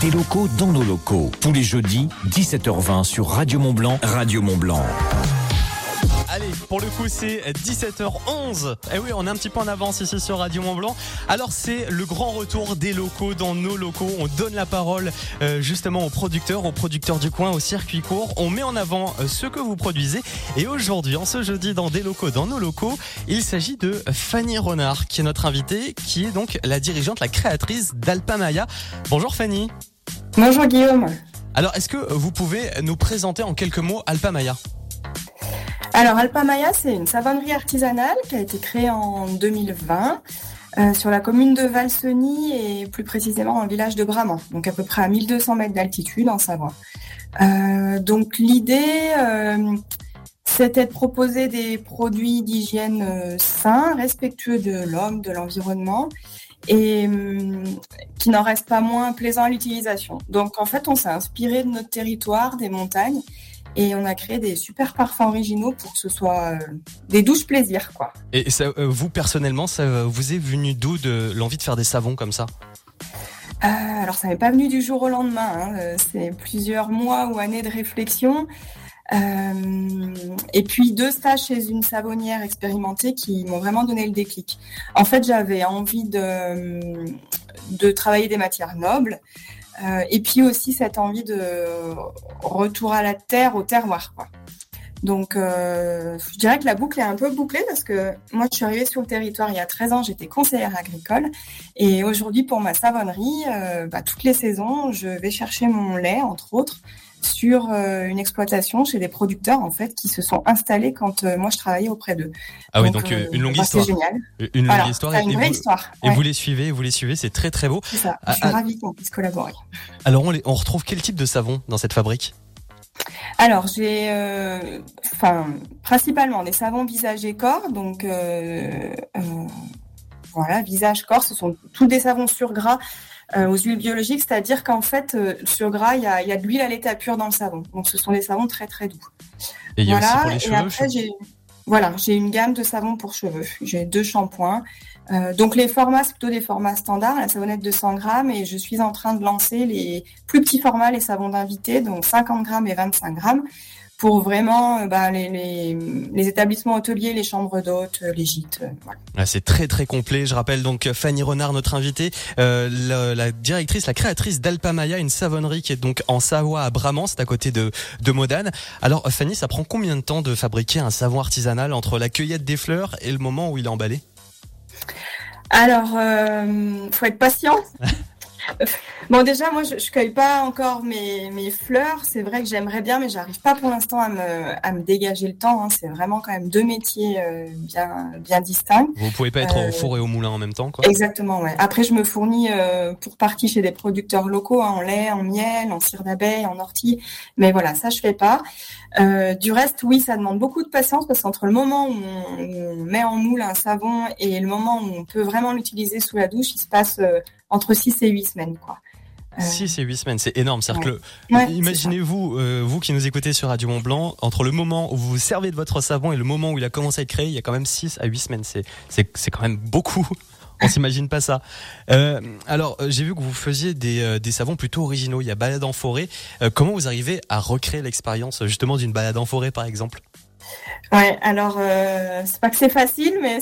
des locaux dans nos locaux. Tous les jeudis, 17h20 sur Radio Mont Blanc, Radio Mont Blanc. Allez, pour le coup, c'est 17h11. Et eh oui, on est un petit peu en avance ici sur Radio Mont Blanc. Alors, c'est le grand retour des locaux dans nos locaux. On donne la parole euh, justement aux producteurs, aux producteurs du coin, au circuit court. On met en avant euh, ce que vous produisez. Et aujourd'hui, en ce jeudi, dans des locaux, dans nos locaux, il s'agit de Fanny Renard, qui est notre invitée, qui est donc la dirigeante, la créatrice d'Alpamaya. Bonjour Fanny. Bonjour Guillaume. Alors, est-ce que vous pouvez nous présenter en quelques mots Alpamaya? Alors Alpamaya, c'est une savonnerie artisanale qui a été créée en 2020 euh, sur la commune de Valseny et plus précisément dans le village de Bramant, donc à peu près à 1200 mètres d'altitude en Savoie. Euh, donc l'idée, euh, c'était de proposer des produits d'hygiène sains, respectueux de l'homme, de l'environnement et qui n'en restent pas moins plaisants à l'utilisation. Donc en fait, on s'est inspiré de notre territoire, des montagnes, et on a créé des super parfums originaux pour que ce soit euh, des douches plaisir, quoi. Et ça, euh, vous personnellement, ça vous est venu d'où de l'envie de faire des savons comme ça? Euh, alors ça n'est pas venu du jour au lendemain, hein. c'est plusieurs mois ou années de réflexion. et puis deux stages chez une savonnière expérimentée qui m'ont vraiment donné le déclic. En fait, j'avais envie de, de travailler des matières nobles, et puis aussi cette envie de retour à la terre, au terroir. Quoi. Donc, euh, je dirais que la boucle est un peu bouclée parce que moi, je suis arrivée sur le territoire il y a 13 ans, j'étais conseillère agricole. Et aujourd'hui, pour ma savonnerie, euh, bah, toutes les saisons, je vais chercher mon lait, entre autres, sur euh, une exploitation chez des producteurs en fait qui se sont installés quand moi je travaillais auprès d'eux. Ah oui, donc, une longue bah, histoire. C'est génial. Une longue histoire. une vraie histoire. Et vous les suivez, vous les suivez, c'est très très beau. C'est ça. Je suis ah, ah. ravie qu'on puisse collaborer. Alors on, on retrouve quel type de savon dans cette fabrique? Alors j'ai, euh, enfin principalement des savons visage et corps, donc euh, euh, voilà visage corps, ce sont tous des savons sur gras aux huiles biologiques, c'est-à-dire qu'en fait, sur gras, il y a, de l'huile à l'état pur dans le savon. Donc, ce sont des savons très très doux. Et il y a aussi pour les cheveux. Et après, j'ai voilà, j'ai une gamme de savons pour cheveux. J'ai deux shampoings. Euh, donc les formats, c'est plutôt des formats standards, la savonnette de 100 grammes, et je suis en train de lancer les plus petits formats, les savons d'invité, donc 50 grammes et 25 grammes pour vraiment euh, bah, les, établissements hôteliers, les chambres d'hôtes, euh, les gîtes. Ah, c'est très très complet. Je rappelle donc Fanny Renard, notre invitée, la, directrice, la créatrice d'Alpamaya, une savonnerie qui est donc en Savoie à Bramant, c'est à côté de Modane. Alors Fanny, ça prend combien de temps de fabriquer un savon artisanal entre la cueillette des fleurs et le moment où il est emballé? Alors, euh, faut être patient. Bon, déjà, moi, je, je cueille pas encore mes, mes fleurs. C'est vrai que j'aimerais bien, mais j'arrive pas pour l'instant à me, à me dégager le temps. Hein. C'est vraiment quand même deux métiers euh, bien, bien distincts. Vous pouvez pas être au euh, four et au moulin en même temps, quoi? Exactement, ouais. Après, je me fournis euh, pour partie chez des producteurs locaux, hein, en lait, en miel, en cire d'abeille, en ortie. Mais voilà, ça, je fais pas. du reste, oui, ça demande beaucoup de patience parce qu'entre le moment où on, où on, met en moule un savon et le moment où on peut vraiment l'utiliser sous la douche, il se passe entre 6 et 8 semaines. Quoi. 6 euh, et 8 semaines, c'est énorme. cest que, imaginez-vous, euh, vous qui nous écoutez sur Radio Mont Blanc, entre le moment où vous vous servez de votre savon et le moment où il a commencé à être créé, il y a quand même 6 à 8 semaines. C'est, quand même beaucoup. On s'imagine pas ça. Euh, alors, j'ai vu que vous faisiez des, des, savons plutôt originaux. Il y a balade en forêt. comment vous arrivez à recréer l'expérience justement d'une balade en forêt, par exemple? Ouais, alors euh, c'est pas que c'est facile, mais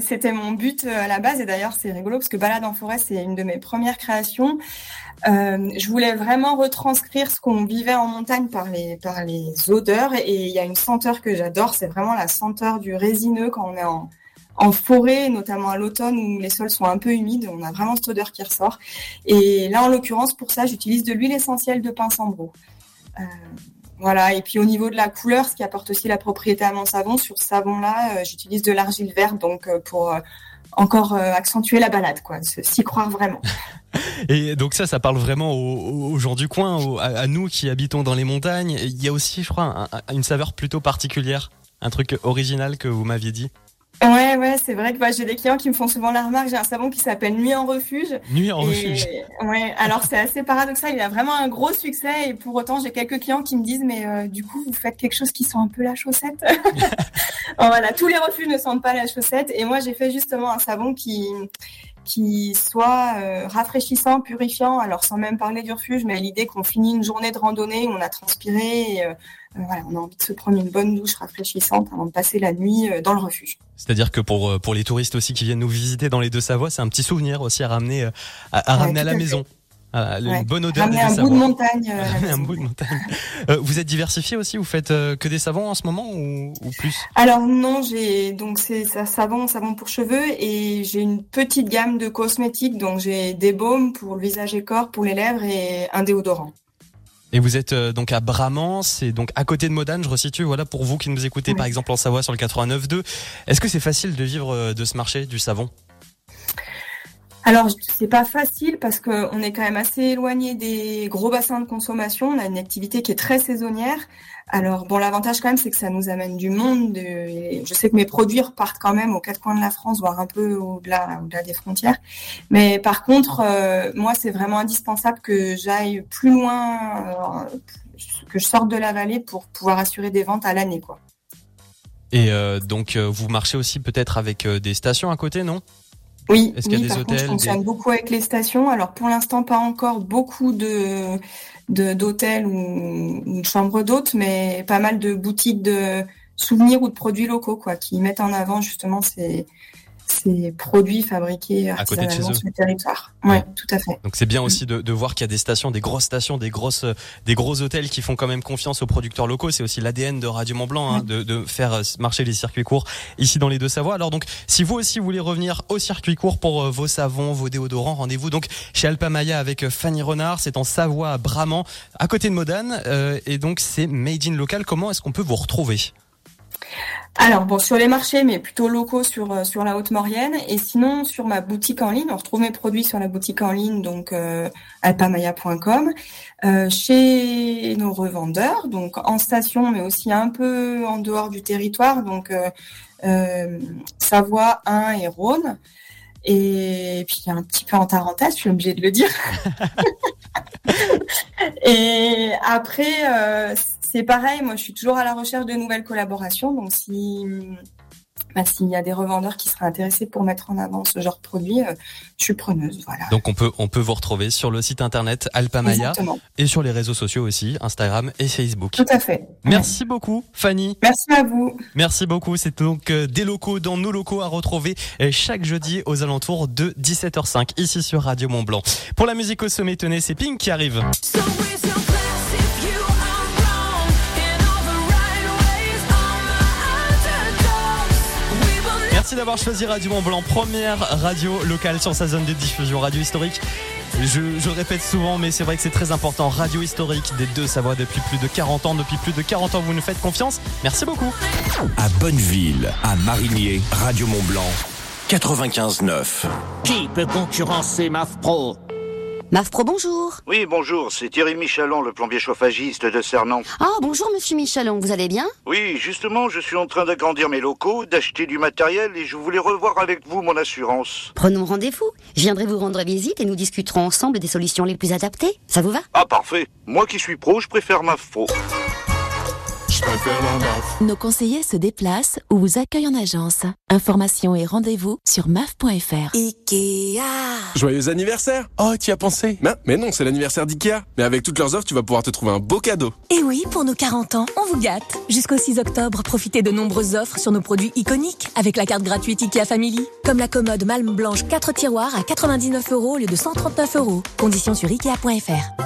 c'était mon but euh, à la base. Et d'ailleurs, c'est rigolo parce que Balade en forêt, c'est une de mes premières créations. Euh, je voulais vraiment retranscrire ce qu'on vivait en montagne par les odeurs. Et il y a une senteur que j'adore, c'est vraiment la senteur du résineux quand on est en forêt, notamment à l'automne où les sols sont un peu humides, on a vraiment cette odeur qui ressort. Et là, en l'occurrence, pour ça, j'utilise de l'huile essentielle de pin sambro. Euh, voilà, et puis au niveau de la couleur, ce qui apporte aussi la propriété à mon savon, sur ce savon-là, euh, j'utilise de l'argile verte, donc euh, pour euh, encore accentuer la balade, quoi, s'y croire vraiment. Et donc ça, ça parle vraiment aux, gens du coin, à, nous qui habitons dans les montagnes. Il y a aussi, je crois, une saveur plutôt particulière, un truc original que vous m'aviez dit? Ouais, ouais, c'est vrai que bah, j'ai des clients qui me font souvent la remarque. J'ai un savon qui s'appelle Nuit en refuge. Nuit en refuge. Ouais, alors c'est assez paradoxal. Il a vraiment un gros succès et pour autant, j'ai quelques clients qui me disent, mais euh, du coup, vous faites quelque chose qui sent un peu la chaussette? voilà, tous les refuges ne sentent pas la chaussette. Et moi, j'ai fait justement un savon qui qui soit rafraîchissant, purifiant. Alors sans même parler du refuge, mais l'idée qu'on finit une journée de randonnée on a transpiré, voilà, on a envie de se prendre une bonne douche rafraîchissante avant de passer la nuit dans le refuge. C'est-à-dire que pour pour les touristes aussi qui viennent nous visiter dans les deux Savoies, c'est un petit souvenir aussi à ramener à, ramener à la maison. Ah, une bonne odeur des un bout de montagne. Euh, un bout de montagne. Euh, vous êtes diversifié aussi Vous faites euh, que des savons en ce moment ou, ou plus? Alors non, j'ai donc c'est ça savon, savon pour cheveux et j'ai une petite gamme de cosmétiques. Donc j'ai des baumes pour le visage et corps, pour les lèvres et un déodorant. Et vous êtes donc à Bramant, c'est donc à côté de Modane, je resitue, voilà, pour vous qui nous écoutez par exemple en Savoie sur le 89.2. Est-ce que c'est facile de vivre de ce marché du savon? Alors, c'est pas facile parce qu'on est quand même assez éloigné des gros bassins de consommation. On a une activité qui est très saisonnière. Alors, bon, l'avantage quand même, c'est que ça nous amène du monde. je sais que mes produits repartent quand même aux quatre coins de la France, voire un peu au-delà, au-delà des frontières. Mais par contre, euh, moi, c'est vraiment indispensable que j'aille plus loin, euh, que je sorte de la vallée pour pouvoir assurer des ventes à l'année, quoi. Et euh, donc, vous marchez aussi peut-être avec des stations à côté, non? Oui, Est-ce qu'il y a des hôtels je fonctionne beaucoup avec les stations. Alors pour l'instant, pas encore beaucoup de d'hôtels ou, ou, de chambres d'hôtes, mais pas mal de boutiques de souvenirs ou de produits locaux, quoi, qui mettent en avant justement ces ces produits fabriqués à côté de chez eux. sur le territoire. Ouais, tout à fait. Donc c'est bien aussi de, de voir qu'il y a des stations, des grosses stations, des grosses, des gros hôtels qui font quand même confiance aux producteurs locaux. C'est aussi l'ADN de Radio Mont Blanc hein, de, de, faire euh, marcher les circuits courts ici dans les deux Savoies. Alors donc, si vous aussi voulez revenir au circuit court pour euh, vos savons, vos déodorants, rendez-vous donc chez Alpamaya avec euh, Fanny Renard. C'est en Savoie, à Bramant, à côté de Modane, et donc c'est made in local. Comment est-ce qu'on peut vous retrouver? Alors bon, sur les marchés, mais plutôt locaux sur euh, sur la Haute-Maurienne, et sinon sur ma boutique en ligne, on retrouve mes produits sur la boutique en ligne, donc euh, alpamaya.com, euh, chez nos revendeurs, donc en station, mais aussi un peu en dehors du territoire, donc Savoie, 1 et Rhône, et puis un petit peu en Tarentaise, je suis obligée de le dire. et après, c'est pareil, moi je suis toujours à la recherche de nouvelles collaborations. Donc si bah, s'il y a des revendeurs qui seraient intéressés pour mettre en avant ce genre de produit, euh, je suis preneuse. Voilà. Donc on peut on peut vous retrouver sur le site internet Alpamaya et sur les réseaux sociaux aussi, Instagram et Facebook. Tout à fait. Merci beaucoup Fanny. Merci à vous. Merci beaucoup. C'est donc euh, des locaux dans nos locaux à retrouver euh, chaque jeudi aux alentours de 17h05 ici sur Radio Mont Blanc. Pour la musique au sommet, tenez, c'est Pink qui arrive. Merci d'avoir choisi Radio Mont Blanc, première radio locale sur sa zone de diffusion, radio historique. Je, répète souvent, mais c'est vrai que c'est très important. Radio historique des deux Savoies depuis plus de 40 ans. Depuis plus de 40 ans, vous nous faites confiance. Merci beaucoup. À Bonneville, à Marinier, Radio Mont Blanc, 95.9. Qui peut concurrencer MAF Pro MAFPRO, bonjour. Oui, bonjour, c'est Thierry Michalon, le plombier chauffagiste de Cernan. Ah, bonjour, monsieur Michalon, vous allez bien? Oui, justement, je suis en train d'agrandir mes locaux, d'acheter du matériel et je voulais revoir avec vous mon assurance. Prenons rendez-vous. Je viendrai vous rendre visite et nous discuterons ensemble des solutions les plus adaptées. Ça vous va? Ah, parfait. Moi qui suis pro, je préfère MAFPRO. Nos conseillers se déplacent ou vous accueillent en agence. Informations et rendez-vous sur maf.fr. Ikea Joyeux anniversaire Oh, tu as pensé? Mais, mais non, c'est l'anniversaire d'Ikea. Mais avec toutes leurs offres, tu vas pouvoir te trouver un beau cadeau. Et oui, pour nos 40 ans, on vous gâte. Jusqu'au 6 octobre, profitez de nombreuses offres sur nos produits iconiques avec la carte gratuite Ikea Family. Comme la commode Malm Blanche 4 tiroirs à 99 euros au lieu de 139 euros. Conditions sur Ikea.fr.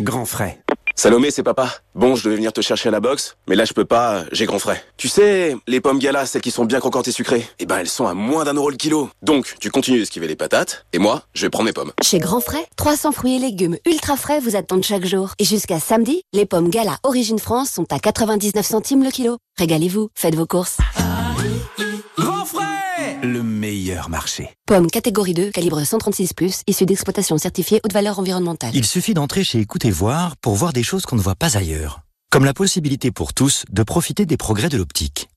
Grand frais. Salomé, c'est papa. Bon, je devais venir te chercher à la boxe, mais là je peux pas, j'ai grand frais. Tu sais, les pommes gala, celles qui sont bien croquantes et sucrées, eh ben elles sont à moins d'un euro le kilo. Donc, tu continues d'esquiver les patates, et moi, je vais prendre mes pommes. Chez Grand Frais, 300 fruits et légumes ultra frais vous attendent chaque jour. Et jusqu'à samedi, les pommes gala Origine France sont à 99 centimes le kilo. Régalez-vous, faites vos courses. Grand frais Le meilleur marché. Pommes catégorie 2, calibre 136+, issues d'exploitation certifiée haute valeur environnementale. Il suffit d'entrer chez Écoutez Voir pour voir des choses qu'on ne voit pas ailleurs. Comme la possibilité pour tous de profiter des progrès de l'optique.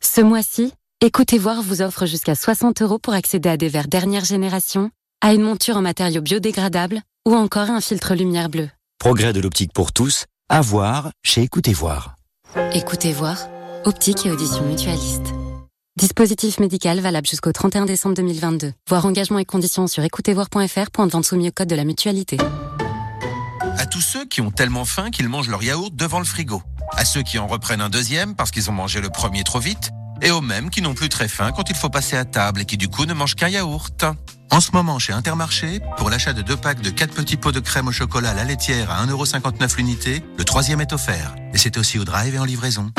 Ce mois-ci, Écoutez Voir vous offre jusqu'à 60 euros pour accéder à des verres dernière génération, à une monture en matériaux biodégradables ou encore un filtre lumière bleue. Progrès de l'optique pour tous, à voir chez Écoutez Voir. Écoutez Voir, optique et audition mutualiste. Dispositif médical valable jusqu'au 31 décembre 2022. Voir engagement et conditions sur écoutezvoir.fr de vente soumis au code de la mutualité. À tous ceux qui ont tellement faim qu'ils mangent leur yaourt devant le frigo. À ceux qui en reprennent un deuxième parce qu'ils ont mangé le premier trop vite. Et aux mêmes qui n'ont plus très faim quand il faut passer à table et qui du coup ne mangent qu'un yaourt. En ce moment, chez Intermarché, pour l'achat de deux packs de 4 petits pots de crème au chocolat à la laitière à 1,59€ l'unité, le troisième est offert. Et c'est aussi au drive et en livraison.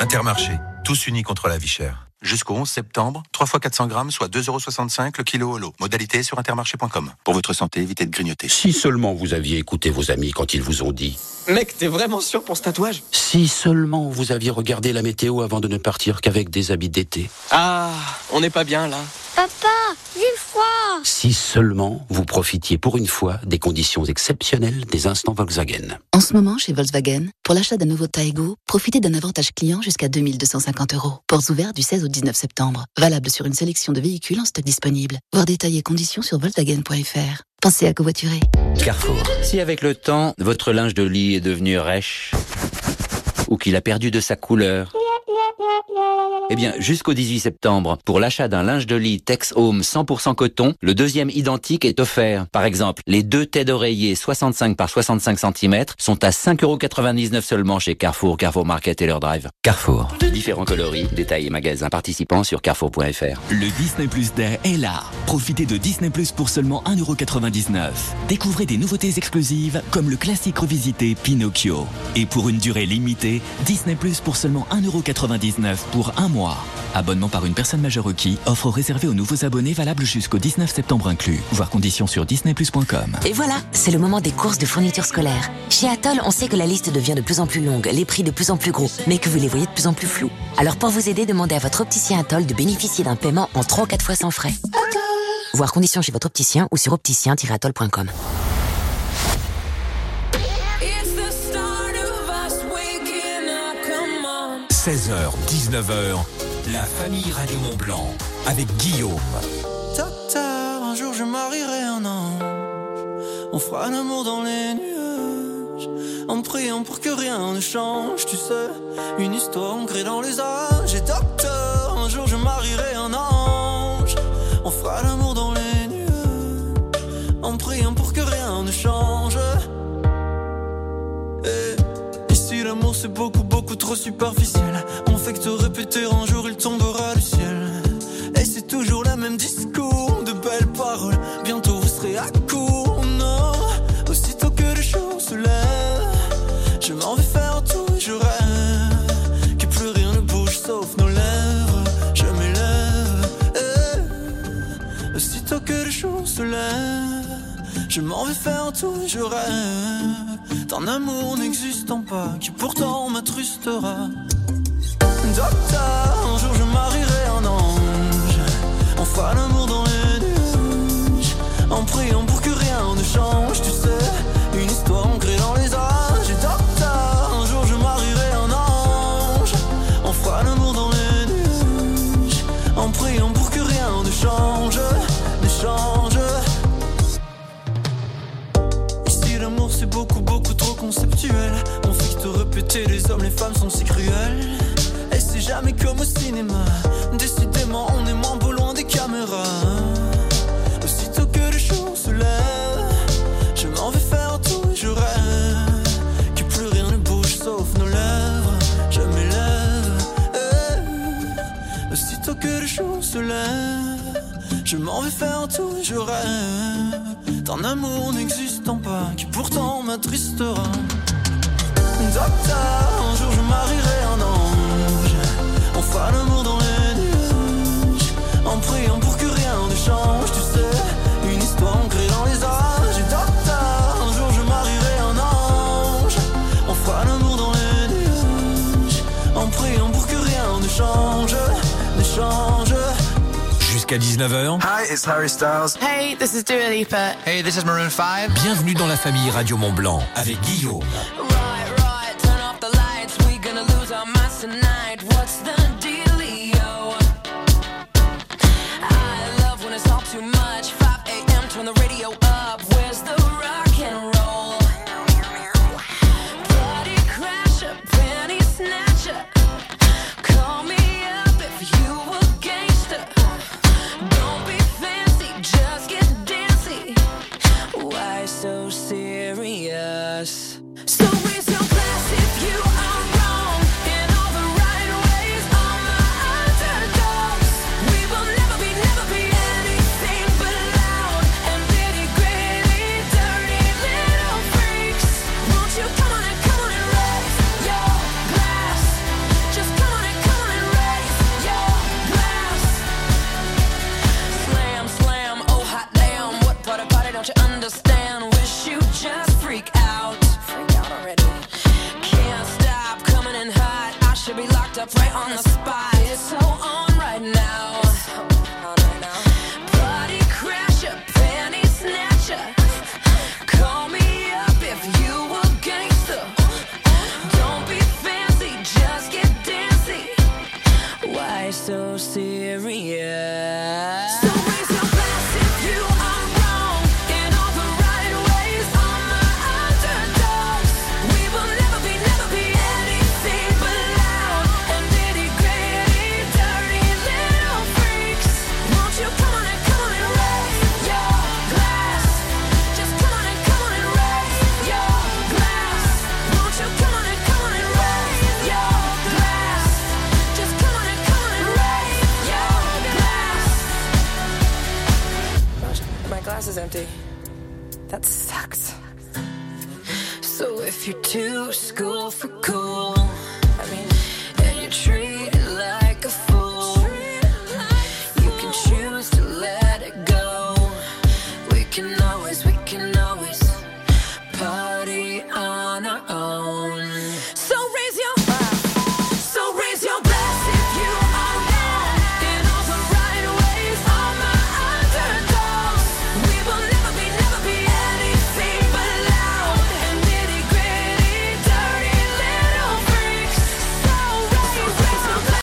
Intermarché, tous unis contre la vie chère. Jusqu'au 11 septembre, 3 fois 400 grammes, soit 2,65€ le kilo au lot. Modalité sur intermarché.com. Pour votre santé, évitez de grignoter. Si seulement vous aviez écouté vos amis quand ils vous ont dit. Mec, t'es vraiment sûr pour ce tatouage? Si seulement vous aviez regardé la météo avant de ne partir qu'avec des habits d'été. Ah, on n'est pas bien là. Papa, j'ai froid Si seulement vous profitiez pour une fois des conditions exceptionnelles des instants Volkswagen. En ce moment, chez Volkswagen, pour l'achat d'un nouveau Taigo, profitez d'un avantage client jusqu'à 2250 euros. Portes ouvertes du 16 au 19 septembre. Valable sur une sélection de véhicules en stock disponible. Voir détails et conditions sur Volkswagen.fr. Pensez à covoiturer. Carrefour. Si avec le temps, votre linge de lit est devenu rêche, ou qu'il a perdu de sa couleur, eh bien, jusqu'au 18 septembre, pour l'achat d'un linge de lit Tex Home 100% coton, le deuxième identique est offert. Par exemple, les deux têtes d'oreiller 65 par 65 cm sont à 5,99€ seulement chez Carrefour, Carrefour Market et leur drive. Carrefour. Différents coloris, détails et magasins participants sur carrefour.fr. Le Disney Plus Day est là. Profitez de Disney Plus pour seulement 1,99€. Découvrez des nouveautés exclusives comme le classique revisité Pinocchio. Et pour une durée limitée, Disney Plus pour seulement 1,99€ pour un mois. Abonnement par une personne majeure requis. Offre réservée aux nouveaux abonnés valable jusqu'au 19 septembre inclus. Voir conditions sur disneyplus.com. Et voilà, c'est le moment des courses de fournitures scolaires. Chez Atoll, on sait que la liste devient de plus en plus longue, les prix de plus en plus gros, mais que vous les voyez de plus en plus flous. Alors pour vous aider, demandez à votre opticien Atoll de bénéficier d'un paiement en 3 ou 4 fois sans frais. Voir conditions chez votre opticien ou sur opticien-atoll.com. 16h, 19h, la famille Radio Mont Blanc avec Guillaume. Docteur, un jour je marierai un ange. On fera l'amour dans les nuages. En priant pour que rien ne change, tu sais. Une histoire ancrée dans les âges. Et docteur, un jour je marierai un ange. On fera l'amour dans les nuages. En priant pour que rien ne change. Et ici l'amour c'est beaucoup, trop superficiel. On fait que te répéter un jour il tombera du ciel. Et c'est toujours le même discours, de belles paroles. Bientôt vous serez à court, non. Aussitôt que le jour se lève, je m'en vais faire tout et je rêve. Que plus rien ne bouge sauf nos lèvres. Je m'élève. eh. Aussitôt que le jour se lève, je m'en vais faire tout et je rêve. D'un amour n'existant pas, qui pourtant m'attrustera. Docteur, un jour je marierai un ange. On fera l'amour dans les nuages. En priant pour que rien ne change, tu sais. Au cinéma. Décidément, on est moins beau loin des caméras. Aussitôt que le jour se lève, je m'en vais faire tout je rêve. Que plus rien ne bouge sauf nos lèvres. Je m'élève. eh. Aussitôt que le jour se lève, je m'en vais faire tout je rêve. D'un amour n'existant pas, qui pourtant m'attristera. Docteur, un jour je marierai un ange. On fera l'amour dans les nuages. En priant pour que rien ne change, tu sais. Une histoire ancrée dans les âges. Et docteur, un jour je marierai un ange. On fera l'amour dans les nuages. En priant pour que rien ne change, ne change. Jusqu'à 19h, Hi, it's Harry Styles. Hey, this is Dua Lipa. Hey, this is Maroon 5. bienvenue dans la famille Radio Mont Blanc avec Guillaume. us up right on the spot. It's so on right now.